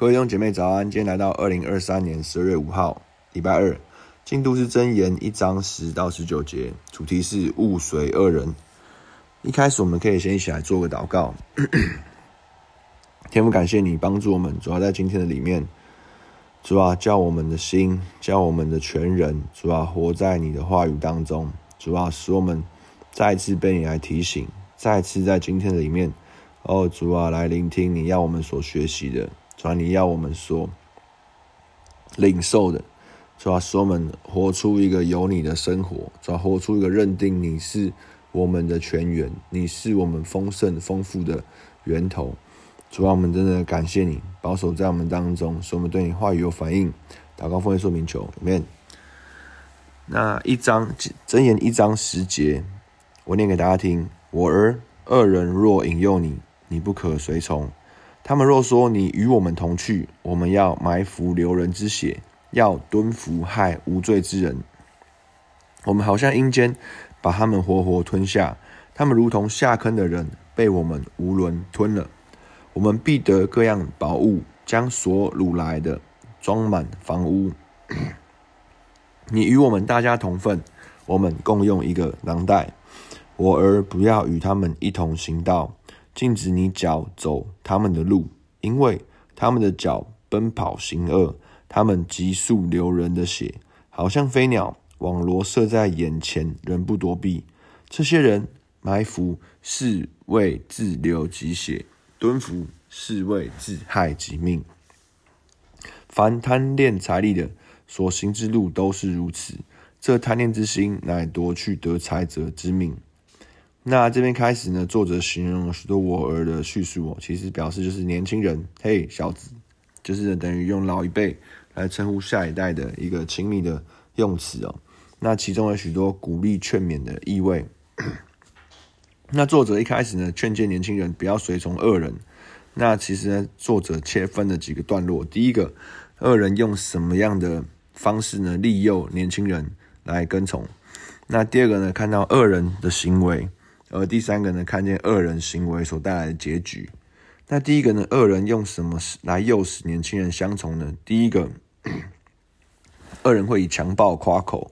各位弟兄姐妹早安，今天来到二零二三年十二月五号，礼拜二，进度是箴言一章十到十九节，主题是勿随恶人。一开始我们可以先一起来做个祷告。天父，感谢你帮助我们，主要在今天的里面，主啊，叫我们的心，叫我们的全人，主啊，活在你的话语当中，主啊，使我们再次被你来提醒，再次在今天的里面，哦，主啊，来聆听你要我们所学习的。主啊，你要我们说领受的，主啊，使我们活出一个有你的生活，主啊，活出一个认定你是我们的泉源，你是我们丰盛丰富的源头。主啊，我们真的感谢你，保守在我们当中，使我们对你话语有反应。祷告奉耶说明求，Amen。那一章箴言一章十节，我念给大家听：我儿，恶人若引诱你，你不可随从。他们若说你与我们同去，我们要埋伏流人之血，要蹲伏害无罪之人。我们好像阴间，把他们活活吞下。他们如同下坑的人，被我们囫囵吞了。我们必得各样宝物，将所掳来的装满房屋。你与我们大家同分，我们共用一个囊袋。我儿，不要与他们一同行道。禁止你脚走他们的路，因为他们的脚奔跑行恶，他们急速流人的血，好像飞鸟，网罗设在眼前，人不躲避。这些人埋伏是为自流己血，蹲伏是为自害己命。凡贪恋财利的，所行之路都是如此。这贪恋之心，乃夺去得财者之命。那这边开始呢，作者形容了许多我儿的叙述哦，其实表示就是年轻人，嘿，小子，就是等于用老一辈来称呼下一代的一个亲密的用词哦。那其中有许多鼓励劝勉的意味。那作者一开始呢，劝诫年轻人不要随从恶人。那其实呢，作者切分了几个段落。第一个，恶人用什么样的方式呢，利诱年轻人来跟从？那第二个呢，看到恶人的行为。而第三个呢，看见恶人行为所带来的结局。那第一个呢，恶人用什么来诱使年轻人相从呢？第一个，恶人会以强暴夸口，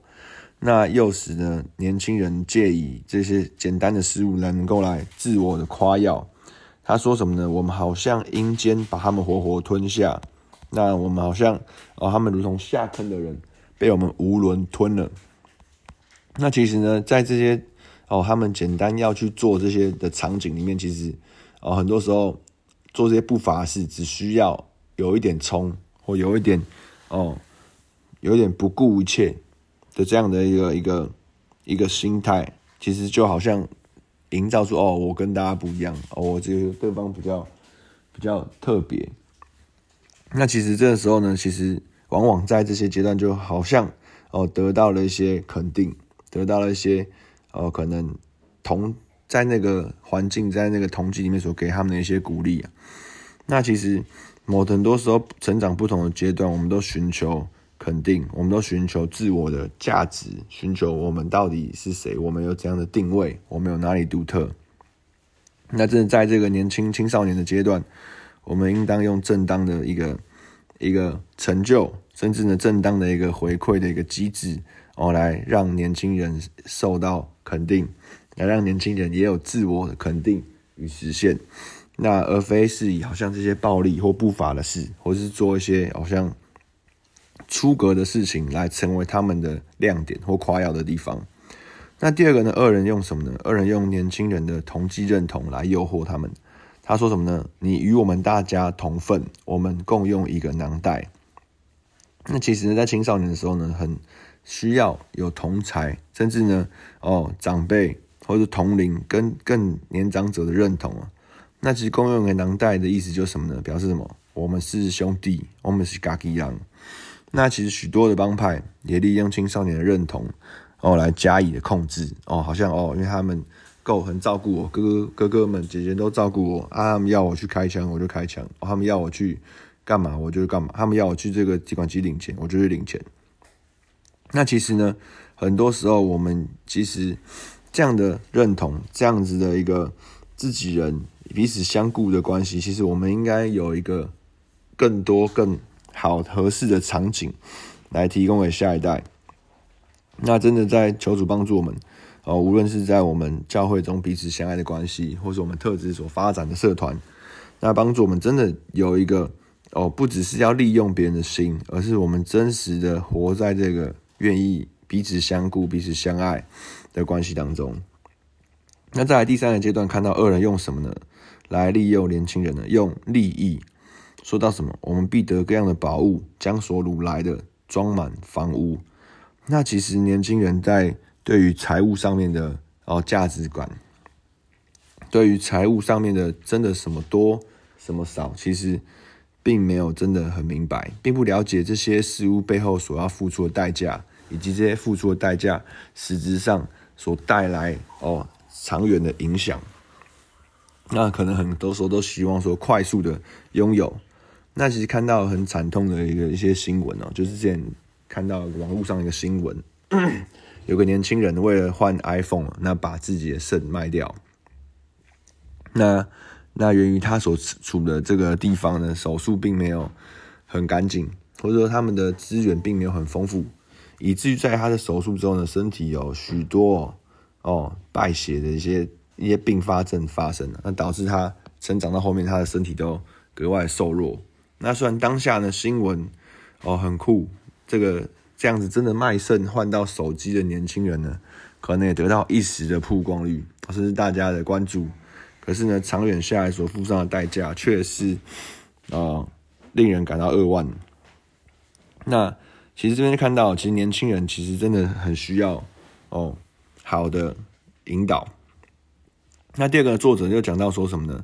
那诱使呢年轻人借以这些简单的事物来能够来自我的夸耀。他说什么呢？我们好像阴间把他们活活吞下，那我们好像哦，他们如同下坑的人被我们囫囵吞了。那其实呢，在这些。哦，他们简单要去做这些的场景里面，其实哦，很多时候做这些不法事，只需要有一点冲，或有一点哦，有点不顾一切的这样的一个一个一个心态，其实就好像营造出哦，我跟大家不一样，哦，我这个对方比较比较特别。那其实这个时候呢，其实往往在这些阶段，就好像哦，得到了一些肯定，得到了一些。哦，可能同在那个环境，在那个同级里面所给他们的一些鼓励啊，那其实某很多时候成长不同的阶段，我们都寻求肯定，我们都寻求自我的价值，寻求我们到底是谁，我们有怎样的定位，我们有哪里独特。那真的在这个年轻青少年的阶段，我们应当用正当的一个一个成就，甚至呢正当的一个回馈的一个机制。哦，来让年轻人受到肯定，来让年轻人也有自我的肯定与实现，那而非是以好像这些暴力或不法的事，或是做一些好像出格的事情来成为他们的亮点或夸耀的地方。那第二个呢，恶人用什么呢？恶人用年轻人的同侪认同来诱惑他们。他说什么呢？你与我们大家同分，我们共用一个囊袋。那其实呢，在青少年的时候呢，很。需要有同才，甚至呢，哦，长辈或者同龄跟更年长者的认同啊。那其实共用的囊袋的意思就是什么呢？表示什么？我们是兄弟，我们是嘎吉样。那其实许多的帮派也利用青少年的认同哦来加以的控制哦，好像哦，因为他们够很照顾我，哥哥哥哥们姐姐都照顾我啊，他们要我去开枪我就开枪，他们要我去干嘛我就干嘛，他们要我去这个提款机领钱我就去领钱。那其实呢，很多时候我们其实这样的认同，这样子的一个自己人彼此相顾的关系，其实我们应该有一个更多更好合适的场景来提供给下一代。那真的在求主帮助我们哦，无论是在我们教会中彼此相爱的关系，或是我们特质所发展的社团，那帮助我们真的有一个哦，不只是要利用别人的心，而是我们真实的活在这个愿意彼此相顾、彼此相爱的关系当中。那再来第三个阶段，看到恶人用什么呢？来利诱年轻人呢？用利益。说到什么？我们必得各样的宝物，将所掳来的装满房屋。那其实年轻人在对于财务上面的哦价值观，对于财务上面的真的什么多什么少，其实并没有真的很明白，并不了解这些事物背后所要付出的代价，以及这些付出的代价实质上所带来哦长远的影响。那可能很多时候都希望说快速的拥有。那其实看到很惨痛的一个一些新闻哦，就是之前看到网络上一个新闻，有个年轻人为了换 iPhone，那把自己的肾卖掉。那那源于他所处的这个地方呢，手术并没有很干净，或者说他们的资源并没有很丰富，以至于在他的手术之后呢，身体有许多哦败血的一些一些并发症发生了，那导致他成长到后面，他的身体都格外瘦弱。那虽然当下呢新闻哦很酷，这个这样子真的卖肾换到手机的年轻人呢，可能也得到一时的曝光率，甚至大家的关注。可是呢，长远下来所付上的代价却是啊、令人感到扼腕。那其实这边看到，其实年轻人其实真的很需要哦好的引导。那第二个作者就讲到说什么呢？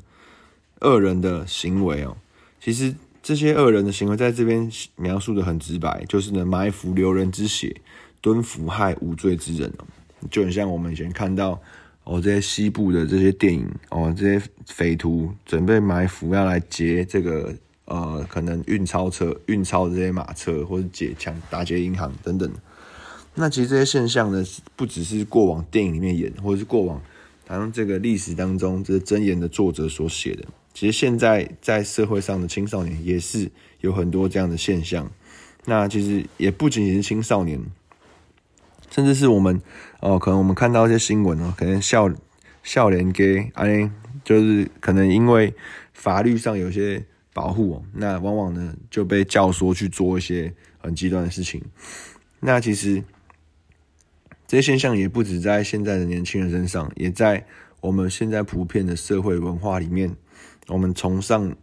恶人的行为哦，其实。这些恶人的行为在这边描述的很直白，就是呢埋伏流人之血，蹲伏害无罪之人哦，就很像我们以前看到哦这些西部的这些电影哦，这些匪徒准备埋伏要来劫这个呃可能运钞车、运钞这些马车，或者劫抢打劫银行等等。那其实这些现象呢，不只是过往电影里面演，或者是过往好像这个历史当中这箴言的作者所写的。其实现在在社会上的青少年也是有很多这样的现象，那其实也不仅仅是青少年，甚至是我们哦，可能我们看到一些新闻哦，可能笑笑脸给哎，就是可能因为法律上有些保护哦，那往往呢就被教唆去做一些很极端的事情。那其实这些现象也不止在现在的年轻人身上，也在我们现在普遍的社会文化里面。我们崇尚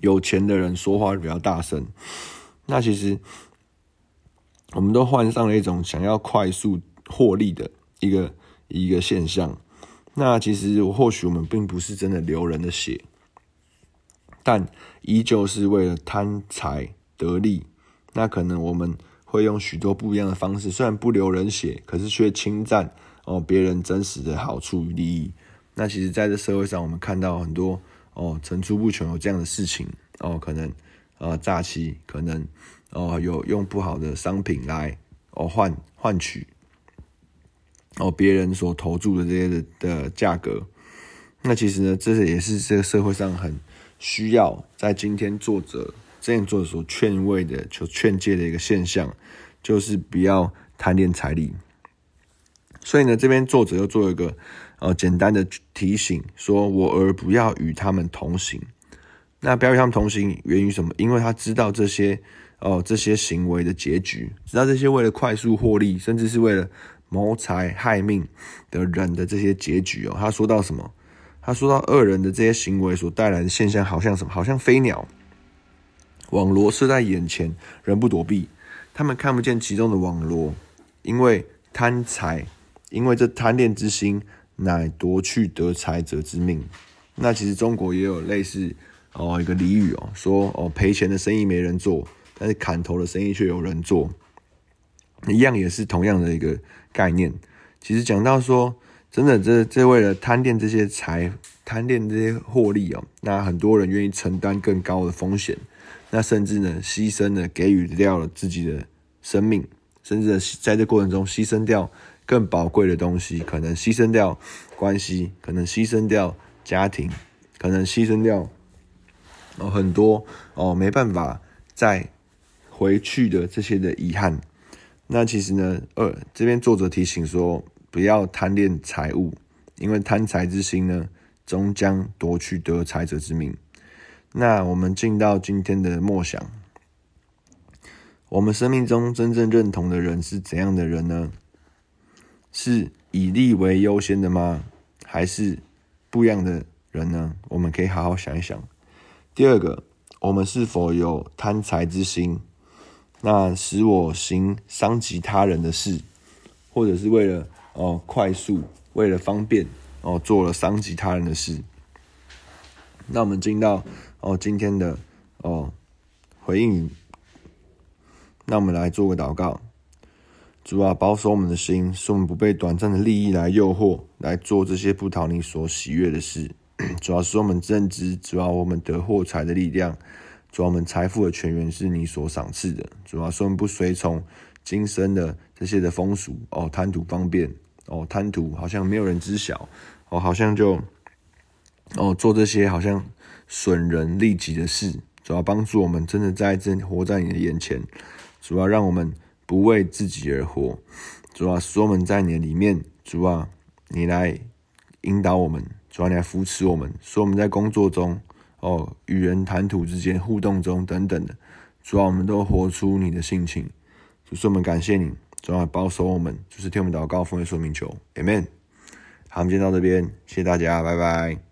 有钱的人说话比较大声，那其实我们都患上了一种想要快速获利的一个一个现象。那其实或许我们并不是真的流人的血，但依旧是为了贪财得利。那可能我们会用许多不一样的方式，虽然不流人血，可是却侵占哦别人真实的好处与利益。那其实，在这社会上，我们看到很多哦，层出不穷有这样的事情哦，可能呃诈欺，可能哦有用不好的商品来哦换换取哦别人所投注的这些的的价格。那其实呢，这也是这个社会上很需要在今天作者这样作者所劝慰的、求劝诫的一个现象，就是不要贪恋财力。所以呢，这边作者又做一个。呃，简单的提醒说，我儿不要与他们同行。那不要与他们同行，源于什么？因为他知道这些哦、呃，这些行为的结局，知道这些为了快速获利，甚至是为了谋财害命的人的这些结局哦。他说到什么？他说到恶人的这些行为所带来的现象，好像什么？好像飞鸟，网罗设在眼前，人不躲避，他们看不见其中的网罗，因为贪财，因为这贪恋之心。乃夺去得财者之命。那其实中国也有类似哦一个俚语哦，说哦赔钱的生意没人做，但是砍头的生意却有人做，一样也是同样的一个概念。其实讲到说，真的这这为了贪恋这些财，贪恋这些获利哦，那很多人愿意承担更高的风险，那甚至呢牺牲了给予掉了自己的生命，甚至在这过程中牺牲掉。更宝贵的东西，可能牺牲掉关系，可能牺牲掉家庭，可能牺牲掉哦，很多哦没办法再回去的这些的遗憾。那其实呢，呃，这边作者提醒说，不要贪恋财物，因为贪财之心呢，终将夺去得财者之命。那我们进到今天的默想，我们生命中真正认同的人是怎样的人呢？是以利为优先的吗？还是不一样的人呢？我们可以好好想一想。第二个，我们是否有贪财之心？那使我行伤及他人的事，或者是为了哦快速，为了方便哦做了伤及他人的事。那我们进到哦今天的哦回应，那我们来做个祷告。主啊，保守我们的心，使我们不被短暂的利益来诱惑，来做这些不讨你所喜悦的事。主要使我们认知，主要我们得获财的力量，主要我们财富的泉源是你所赏赐的。主要使我们不随从今生的这些的风俗哦，贪图方便哦，贪图好像没有人知晓哦，好像就哦做这些好像损人利己的事。主要帮助我们真的在真活在你的眼前，主要让我们。不为自己而活，主要，使我们在你的里面，主啊，你来引导我们，主要，你来扶持我们，使我们在工作中，哦，与人谈吐之间互动中等等的，主要，我们都活出你的性情，主，是我们感谢你，主啊，保守我们，就是听我们祷告，奉耶稣名求，Amen。好，我们今天到这边，谢谢大家，拜拜。